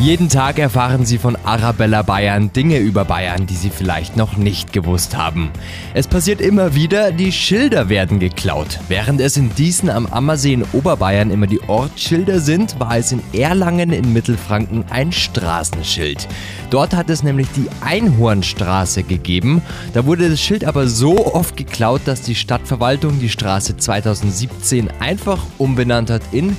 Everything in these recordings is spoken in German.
Jeden Tag erfahren Sie von Arabella Bayern Dinge über Bayern, die Sie vielleicht noch nicht gewusst haben. Es passiert immer wieder, die Schilder werden geklaut. Während es in Diesen am Ammersee in Oberbayern immer die Ortsschilder sind, war es in Erlangen in Mittelfranken ein Straßenschild. Dort hat es nämlich die Einhornstraße gegeben. Da wurde das Schild aber so oft geklaut, dass die Stadtverwaltung die Straße 2017 einfach umbenannt hat in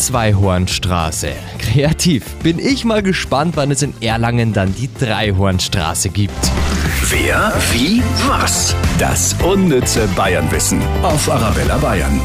Zweihornstraße. Kreativ. Bin ich mal gespannt, wann es in Erlangen dann die Dreihornstraße gibt. Wer, wie, was? Das unnütze Bayernwissen auf Arabella Bayern.